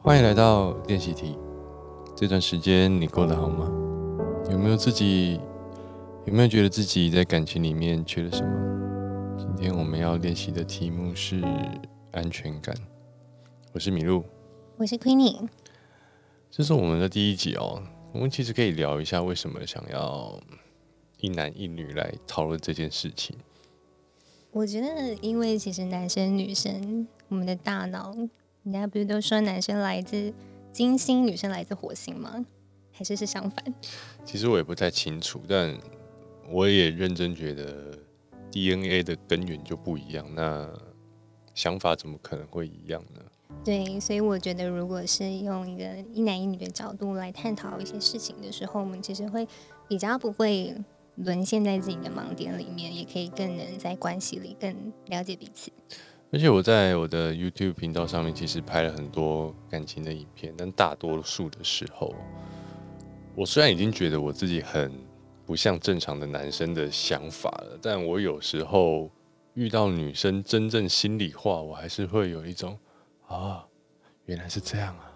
欢迎来到练习题。这段时间你过得好吗？有没有自己有没有觉得自己在感情里面缺了什么？今天我们要练习的题目是安全感。我是米露，我是 Queenie。这是我们的第一集哦。我们其实可以聊一下为什么想要一男一女来讨论这件事情。我觉得，因为其实男生女生，我们的大脑，人家不是都说男生来自金星，女生来自火星吗？还是是相反？其实我也不太清楚，但我也认真觉得 DNA 的根源就不一样，那想法怎么可能会一样呢？对，所以我觉得，如果是用一个一男一女的角度来探讨一些事情的时候，我们其实会比较不会。沦陷在自己的盲点里面，也可以更能在关系里更了解彼此。而且我在我的 YouTube 频道上面，其实拍了很多感情的影片，但大多数的时候，我虽然已经觉得我自己很不像正常的男生的想法了，但我有时候遇到女生真正心里话，我还是会有一种啊，原来是这样啊。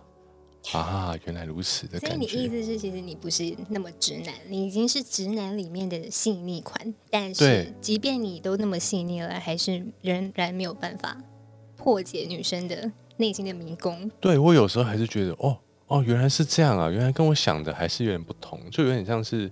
啊，原来如此的感觉。所以你意思是，其实你不是那么直男，你已经是直男里面的细腻款。但是，即便你都那么细腻了，还是仍然没有办法破解女生的内心的迷宫。对我有时候还是觉得，哦哦，原来是这样啊，原来跟我想的还是有点不同，就有点像是。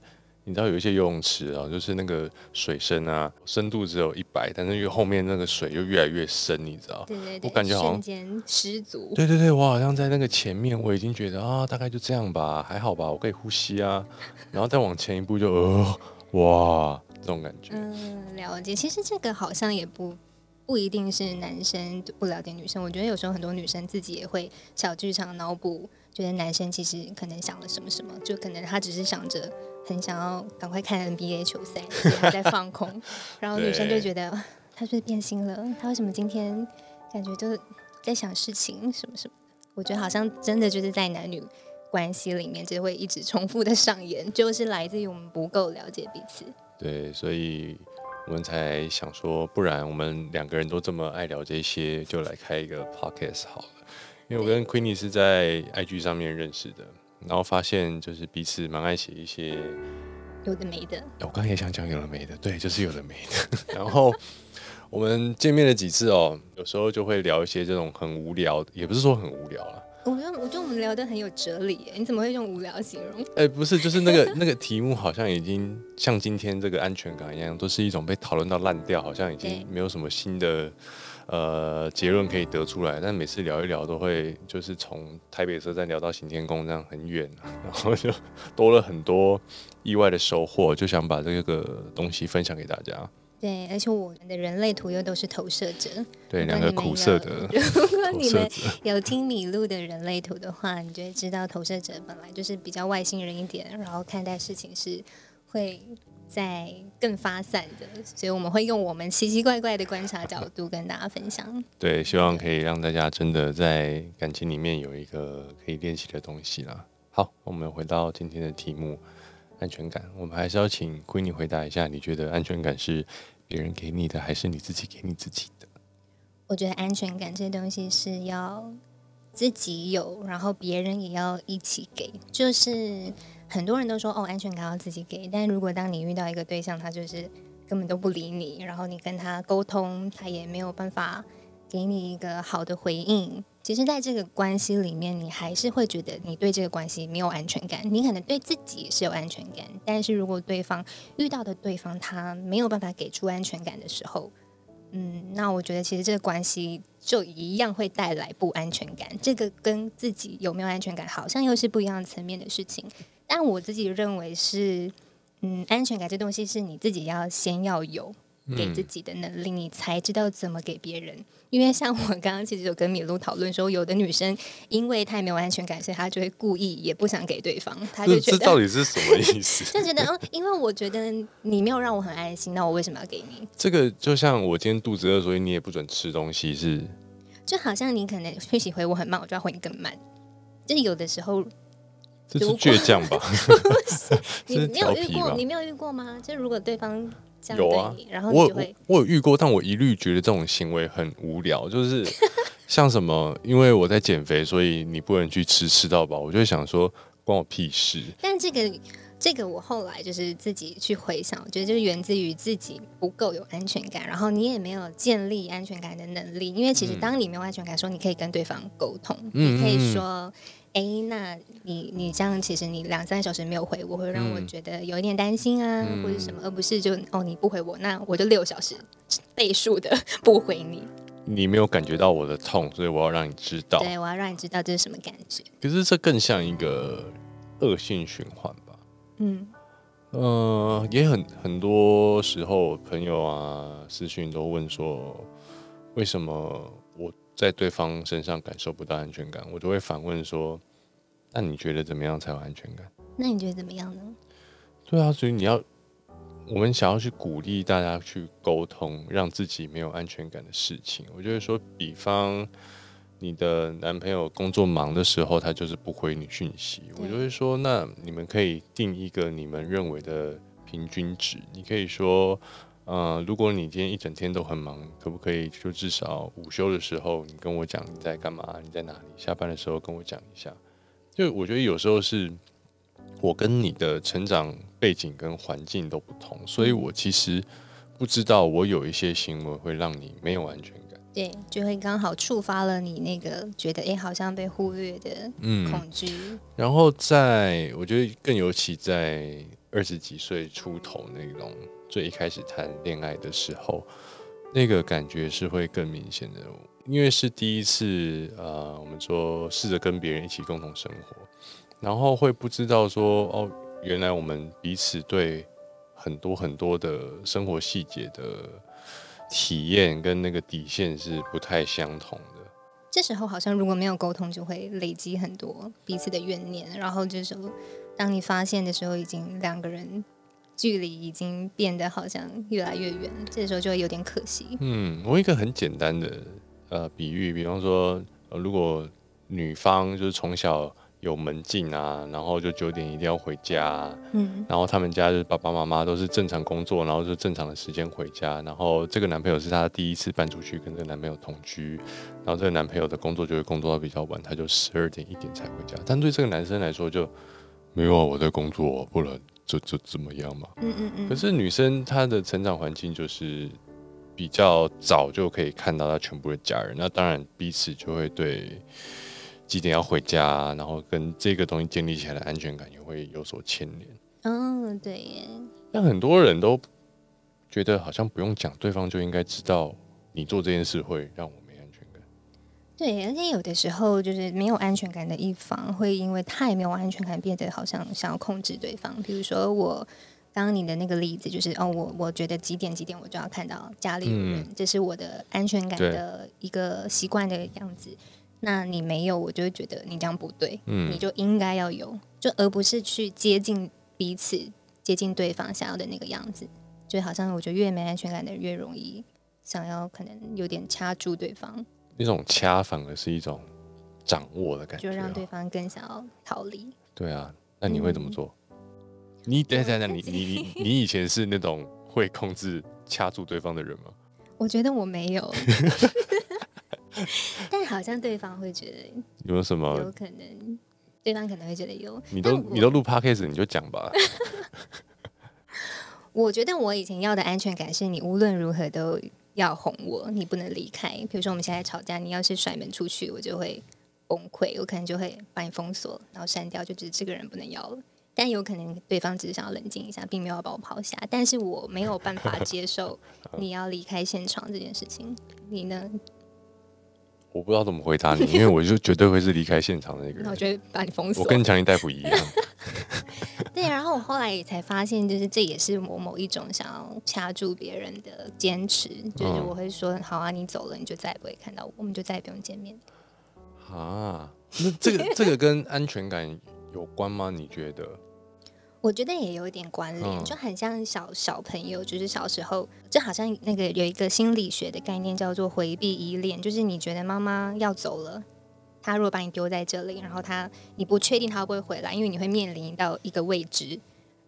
你知道有一些游泳池啊，就是那个水深啊，深度只有一百，但是越后面那个水就越来越深，你知道？对对对，我感觉好像失足。对对对，我好像在那个前面，我已经觉得啊，大概就这样吧，还好吧，我可以呼吸啊，然后再往前一步就呃，哇，这种感觉。嗯，了解。其实这个好像也不不一定是男生不了解女生，我觉得有时候很多女生自己也会小剧场脑补，觉得男生其实可能想了什么什么，就可能他只是想着。很想要赶快看 NBA 球赛，还在放空，然后女生就觉得他是不是变心了？他为什么今天感觉就是在想事情什么什么？我觉得好像真的就是在男女关系里面，就会一直重复的上演，就是来自于我们不够了解彼此。对，所以我们才想说，不然我们两个人都这么爱聊这些，就来开一个 podcast 好了。因为我跟 Queenie 是在 IG 上面认识的。然后发现就是彼此蛮爱写一些有的没的。我刚刚也想讲有的没的，对，就是有的没的。然后我们见面了几次哦，有时候就会聊一些这种很无聊，也不是说很无聊啦。我觉得我觉得我们聊的很有哲理，你怎么会用无聊形容？哎，不是，就是那个那个题目好像已经像今天这个安全感一样，都是一种被讨论到烂掉，好像已经没有什么新的。呃，结论可以得出来，但每次聊一聊都会就是从台北车站聊到行天宫这样很远，然后就多了很多意外的收获，就想把这个东西分享给大家。对，而且我们的人类图又都是投射者，对，两个苦涩的。如果你们 有听米露的人类图的话，你就会知道投射者本来就是比较外星人一点，然后看待事情是会。在更发散的，所以我们会用我们奇奇怪怪的观察角度跟大家分享。对，希望可以让大家真的在感情里面有一个可以练习的东西啦。好，我们回到今天的题目——安全感。我们还是要请闺女回答一下，你觉得安全感是别人给你的，还是你自己给你自己的？我觉得安全感这东西是要自己有，然后别人也要一起给，就是。很多人都说哦，安全感要自己给。但如果当你遇到一个对象，他就是根本都不理你，然后你跟他沟通，他也没有办法给你一个好的回应。其实，在这个关系里面，你还是会觉得你对这个关系没有安全感。你可能对自己是有安全感，但是如果对方遇到的对方他没有办法给出安全感的时候，嗯，那我觉得其实这个关系就一样会带来不安全感。这个跟自己有没有安全感，好像又是不一样层面的事情。但我自己认为是，嗯，安全感这东西是你自己要先要有给自己的能力，你才知道怎么给别人。因为像我刚刚其实有跟米露讨论说，有的女生因为太没有安全感，所以她就会故意也不想给对方，她就觉得这到底是什么意思？就觉得哦，因为我觉得你没有让我很安心，那我为什么要给你？这个就像我今天肚子饿，所以你也不准吃东西，是？就好像你可能讯息回我很慢，我就要回你更慢。就是有的时候。这是倔强吧？你 你有遇过？你没有遇过吗？就如果对方有啊，然后我我有遇过，但我一律觉得这种行为很无聊。就是 像什么，因为我在减肥，所以你不能去吃吃到饱，我就会想说关我屁事。但这个这个我后来就是自己去回想，我觉得就是源自于自己不够有安全感，然后你也没有建立安全感的能力。因为其实当你没有安全感的时候，你可以跟对方沟通，你可以说。哎，那你你这样，其实你两三小时没有回我，会让我觉得有一点担心啊，或者什么，而不是就哦你不回我，那我就六小时倍数的 不回你。你没有感觉到我的痛，所以我要让你知道。对，我要让你知道这是什么感觉。可是这更像一个恶性循环吧？嗯，呃，也很很多时候朋友啊私讯都问说，为什么？在对方身上感受不到安全感，我就会反问说：“那你觉得怎么样才有安全感？”那你觉得怎么样呢？对啊，所以你要，我们想要去鼓励大家去沟通，让自己没有安全感的事情。我就会说，比方你的男朋友工作忙的时候，他就是不回你讯息，我就会说，那你们可以定一个你们认为的平均值，你可以说。嗯，如果你今天一整天都很忙，可不可以就至少午休的时候，你跟我讲你在干嘛，你在哪里？下班的时候跟我讲一下。就我觉得有时候是我跟你的成长背景跟环境都不同，所以我其实不知道我有一些行为会让你没有安全感。对，就会刚好触发了你那个觉得哎，好像被忽略的恐惧。然后在我觉得更尤其在二十几岁出头那种。最一开始谈恋爱的时候，那个感觉是会更明显的，因为是第一次，呃，我们说试着跟别人一起共同生活，然后会不知道说，哦，原来我们彼此对很多很多的生活细节的体验跟那个底线是不太相同的。这时候好像如果没有沟通，就会累积很多彼此的怨念，然后这时候当你发现的时候，已经两个人。距离已经变得好像越来越远，这时候就会有点可惜。嗯，我一个很简单的呃比喻，比方说，如果女方就是从小有门禁啊，然后就九点一定要回家，嗯，然后他们家就是爸爸妈妈都是正常工作，然后就正常的时间回家，然后这个男朋友是她第一次搬出去跟这个男朋友同居，然后这个男朋友的工作就会工作到比较晚，他就十二点一点才回家，但对这个男生来说就没有啊，我在工作，不能。就就怎么样嘛？嗯嗯嗯。可是女生她的成长环境就是比较早就可以看到她全部的家人，那当然彼此就会对几点要回家，然后跟这个东西建立起来的安全感也会有所牵连。嗯，对。但很多人都觉得好像不用讲，对方就应该知道你做这件事会让我。对，而且有的时候就是没有安全感的一方，会因为太没有安全感，变得好像想要控制对方。比如说我刚刚你的那个例子，就是哦，我我觉得几点几点我就要看到家里有人，这是我的安全感的一个习惯的样子。那你没有，我就会觉得你这样不对，你就应该要有，就而不是去接近彼此、接近对方想要的那个样子。就好像我觉得越没安全感的人，越容易想要可能有点掐住对方。那种掐反而是一种掌握的感觉，就让对方更想要逃离。对啊，那你会怎么做？你等等等，你你你你以前是那种会控制掐住对方的人吗？我觉得我没有，但好像对方会觉得有什么？有可能对方可能会觉得有。你都你都录 podcast，你就讲吧。我觉得我以前要的安全感是你无论如何都。要哄我，你不能离开。比如说我们现在吵架，你要是甩门出去，我就会崩溃，我可能就会把你封锁，然后删掉，就只是这个人不能要了。但有可能对方只是想要冷静一下，并没有要把我抛下。但是我没有办法接受 你要离开现场这件事情。你呢？我不知道怎么回答你，因为我就绝对会是离开现场的那个人。我觉得把你封锁，我跟强尼大夫一样。对，然后我后来也才发现，就是这也是我某一种想要掐住别人的坚持，就是我会说：“好啊，你走了，你就再也不会看到我，我们就再也不用见面。”啊，那这个这个跟安全感有关吗？你觉得？我觉得也有一点关联，就很像小小朋友，就是小时候，就好像那个有一个心理学的概念叫做回避依恋，就是你觉得妈妈要走了。他如果把你丢在这里，然后他你不确定他会不会回来，因为你会面临到一个未知，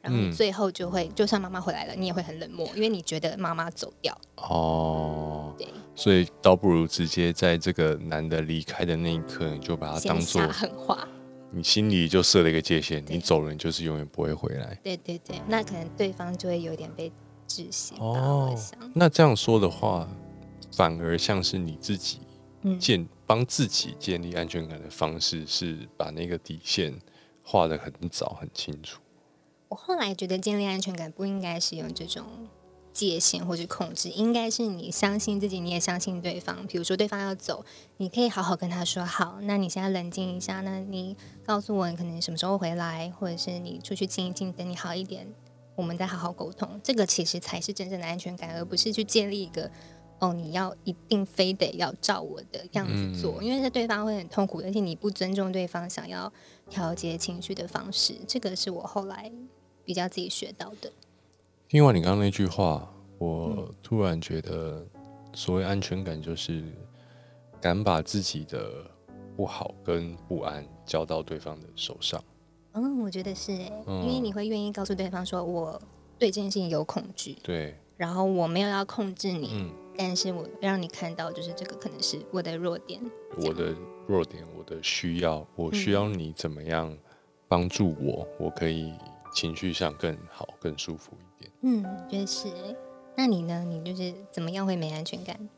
然后嗯最后就会，就算妈妈回来了，你也会很冷漠，因为你觉得妈妈走掉。哦，对，所以倒不如直接在这个男的离开的那一刻，你就把他当做狠话。你心里就设了一个界限，你走了，你就是永远不会回来。对对对，那可能对方就会有点被窒息吧。哦我想，那这样说的话，反而像是你自己嗯，建帮自己建立安全感的方式，是把那个底线画得很早很清楚。我后来觉得建立安全感不应该是用这种界限或者控制，应该是你相信自己，你也相信对方。比如说对方要走，你可以好好跟他说好，那你现在冷静一下，那你告诉我你可能什么时候回来，或者是你出去静一静，等你好一点，我们再好好沟通。这个其实才是真正的安全感，而不是去建立一个。哦，你要一定非得要照我的样子做，因为这对方会很痛苦，而且你不尊重对方想要调节情绪的方式，这个是我后来比较自己学到的。听完你刚刚那句话，嗯。我突然觉得，所谓安全感，就是敢把自己的不好跟不安交到对方的手上。嗯，我觉得是哎、嗯因为你会愿意告诉对方说，我对这件事情有恐惧，对，然后我没有要控制你，嗯，但是我让你看到，就是这个可能是我的弱点。我的弱点，我的需要，我需要你怎么样帮助我，我可以情绪上更好、更舒服一点。嗯，就是哎、那你呢？你就是怎么样会没安全感？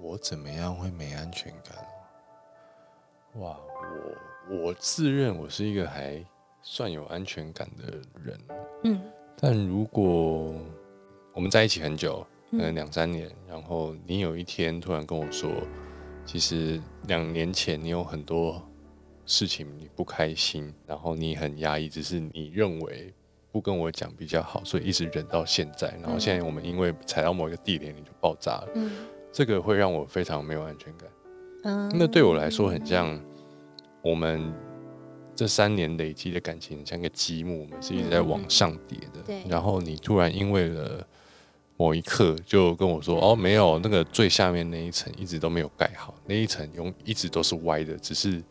我怎么样会没安全感哦？哇，我我自认我是一个还算有安全感的人，嗯但如果我们在一起很久，可能嗯。两三年，然后你有一天突然跟我说，其实两年前你有很多事情你不开心，然后你很压抑，只是你认为不跟我讲比较好，所以一直忍到现在，然后现在我们因为踩到某一个地点你就爆炸了，嗯。这个会让我非常没有安全感。嗯，那对我来说很像我们这三年累积的感情，像一个积木，我们是一直在往上叠的。对。然后你突然因为了某一刻就跟我说：“哦，没有，那个最下面那一层一直都没有盖好，那一层永一直都是歪的，只是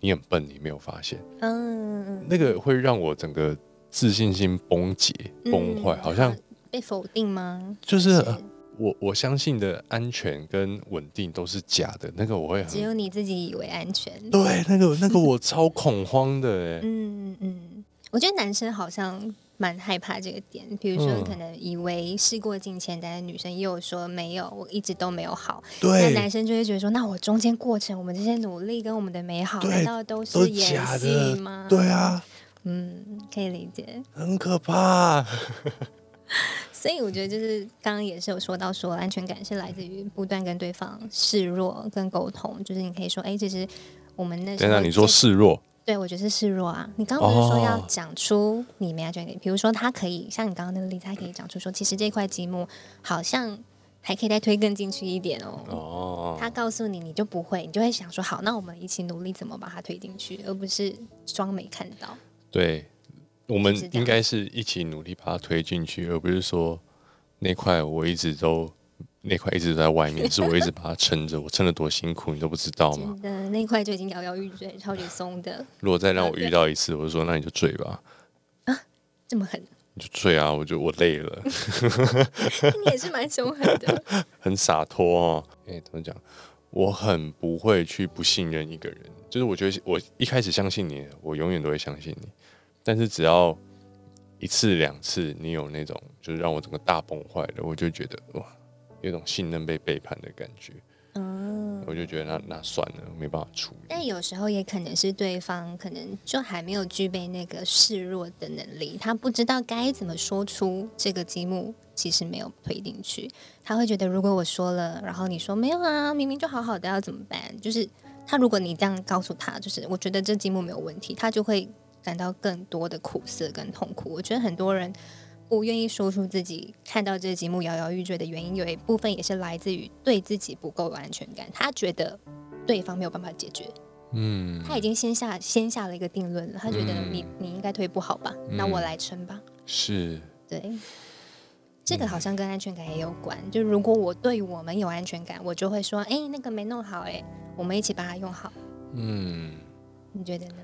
你很笨，你没有发现。嗯嗯那个会让我整个自信心崩解、嗯崩坏，好像被否定吗？就是呃我我相信的安全跟稳定都是假的。那个我会很只有你自己以为安全。对，那个那个我超恐慌的哎。嗯嗯，我觉得男生好像蛮害怕这个点，比如说嗯可能以为事过境迁，但是女生又说没有，我一直都没有好。那，男生就会觉得说，那我中间过程，我们这些努力跟我们的美好，难道都都是演戏吗？对，啊，嗯，可以理解。很可怕。所以我觉得就是刚刚也是有说到说，安全感是来自于不断跟对方示弱跟沟通，就是你可以说，哎，其实我们那等等，你说示弱，对，我觉得是示弱啊。你刚刚不是说要哦讲出你没安全感，比如说他可以像你刚刚那个例子，他可以讲出说，其实这块积木好像还可以再推更进去一点哦。哦，他告诉你，你就不会，你就会想说，好，那我们一起努力，怎么把它推进去，而不是装没看到。对，我们应该是一起努力把它推进去，而不是说那块我一直都那块一直在外面，是我一直把它撑着，我撑得多辛苦，你都不知道吗？真的，那块就已经摇摇欲坠，超级松的，如果再让我遇到一次，我就说那你就睡吧，啊这么狠，你就睡啊，我就我累了，你也是蛮凶狠的。很洒脱哦。哎、怎么讲？我很不会去不信任一个人，就是我觉得我一开始相信你，我永远都会相信你。但是只要一次两次，你有那种就是让我整个大崩坏的，我就觉得哇，有种信任被背叛的感觉，嗯，我就觉得那那算了，没办法处理。但有时候也可能是对方可能就还没有具备那个示弱的能力，他不知道该怎么说出这个积木其实没有推进去，他会觉得如果我说了，然后你说没有啊，明明就好好的，要怎么办？就是他如果你这样告诉他，就是我觉得这积木没有问题，他就会感到更多的苦涩跟痛苦。我觉得很多人。不愿意说出自己看到这个积木摇摇欲坠的原因，有一部分也是来自于对自己不够有安全感。他觉得对方没有办法解决，嗯，他已经先下先下了一个定论了，他觉得嗯你、你应该推不好吧，那我来撑吧。是对，这个好像跟安全感也有关。就如果我对我们有安全感，我就会说，哎、那个没弄好、哎，我们一起把它用好。嗯，你觉得呢？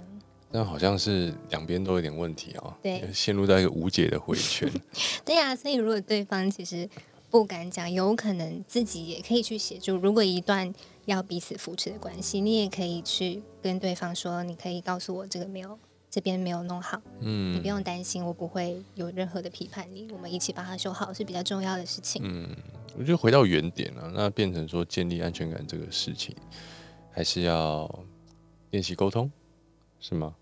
但好像是两边都有点问题哦，对，陷入到一个无解的回圈。对呀，所以如果对方其实不敢讲，有可能自己也可以去协助。如果一段要彼此扶持的关系，你也可以去跟对方说，你可以告诉我这个没有这边没有弄好，嗯，你不用担心，我不会有任何的批判你，我们一起把它修好是比较重要的事情。嗯，我觉得回到原点了，那变成说建立安全感这个事情，还是要练习沟通，是吗？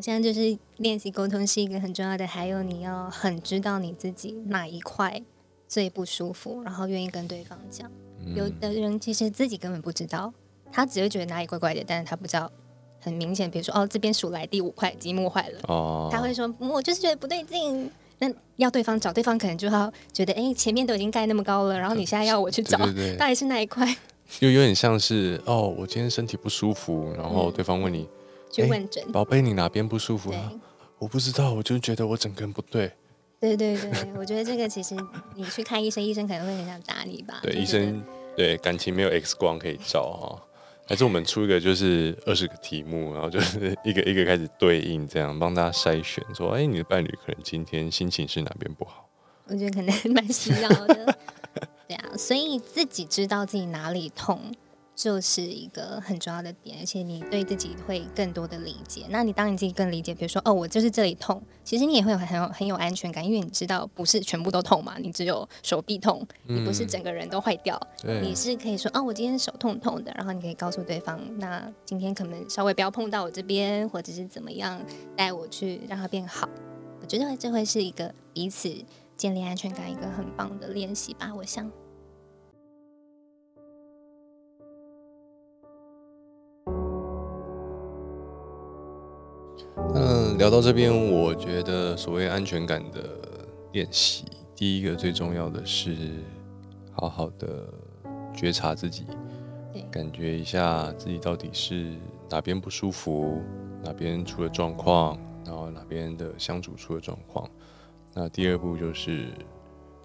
好像就是练习沟通是一个很重要的，还有你要很知道你自己哪一块最不舒服，然后愿意跟对方讲。有的人其实自己根本不知道，他只会觉得哪里怪怪的，但是他不知道很明显，比如说哦这边数来第五块积木坏了，哦，他会说我就是觉得不对劲，那要对方找对方可能就要觉得哎前面都已经盖那么高了，然后你现在要我去找，到底是哪一块？又有点像是哦我今天身体不舒服，然后对方问你。去问诊，宝贝，你哪边不舒服啊？我不知道，我就觉得我整个人不对。对对对，我觉得这个其实你去看医生，医生可能会很想打你吧？对，医生对感情没有 X 光可以照哈，还是我们出一个就是二十个题目，然后就是一个一个开始对应，这样帮大家筛选，说哎，你的伴侣可能今天心情是哪边不好？我觉得可能蛮需要的。对啊，所以自己知道自己哪里痛。就是一个很重要的点，而且你对自己会更多的理解。那你当你自己更理解，比如说哦，我就是这里痛，其实你也会有很有很有安全感，因为你知道不是全部都痛嘛，你只有手臂痛，你不是整个人都坏掉，你是可以说哦，我今天手痛痛的，然后你可以告诉对方，那今天可能稍微不要碰到我这边，或者是怎么样带我去让它变好。我觉得这会是一个彼此建立安全感一个很棒的练习吧，我想。聊到这边，我觉得所谓安全感的练习，第一个最重要的是好好的觉察自己，感觉一下自己到底是哪边不舒服，哪边出了状况，然后哪边的相处出了状况。那第二步就是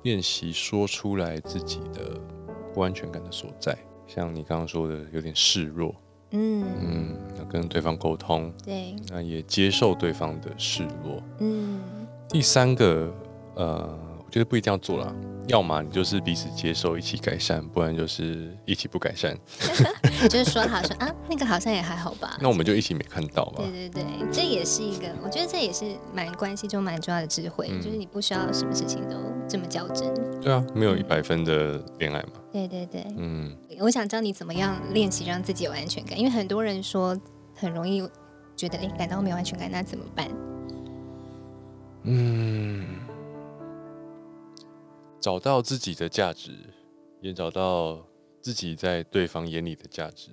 练习说出来自己的不安全感的所在，像你刚刚说的，有点示弱。嗯嗯，要跟对方沟通，对，那也接受对方的示弱。嗯，第三个，呃，我觉得不一定要做了，要么你就是彼此接受，一起改善，不然就是一起不改善。就是说好说啊，那个好像也还好吧。那我们就一起没看到吧。对对对，这也是一个，我觉得这也是蛮关系中蛮重要的智慧，就是你不需要什么事情都这么较真。对啊，没有一百分的恋爱嘛。对对对，嗯。我想教你怎么样练习让自己有安全感，因为很多人说很容易觉得哎感到没有安全感，那怎么办？嗯，找到自己的价值，也找到自己在对方眼里的价值。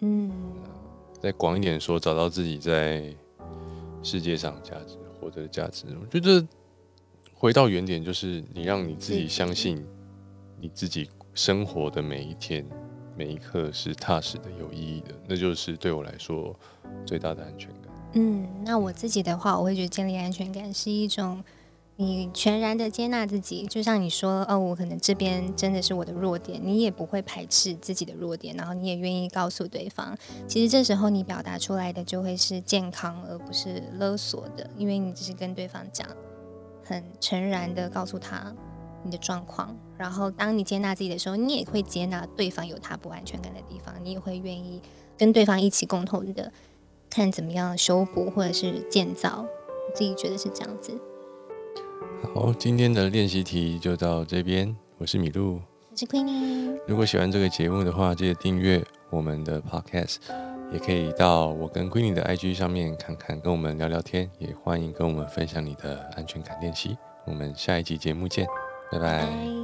嗯，再广一点说，找到自己在世界上价值，活着的价值。我觉得回到原点，就是你让你自己相信你自己生活的每一天。每一刻是踏实的、有意义的，那就是对我来说最大的安全感。嗯，那我自己的话，我会觉得建立安全感是一种你全然的接纳自己。就像你说，哦，我可能这边真的是我的弱点，你也不会排斥自己的弱点，然后你也愿意告诉对方。其实这时候你表达出来的就会是健康，而不是勒索的，因为你只是跟对方讲，很诚然的告诉他。你的状况，然后当你接纳自己的时候，你也会接纳对方有他不安全感的地方，你也会愿意跟对方一起共同的看怎么样修补或者是建造。我自己觉得是这样子。好，今天的练习题就到这边。我是米露，我是 Queenie。如果喜欢这个节目的话，记得订阅我们的 Podcast，也可以到我跟闺女的 IG 上面看看，跟我们聊聊天，也欢迎跟我们分享你的安全感练习。我们下一集节目见。拜拜。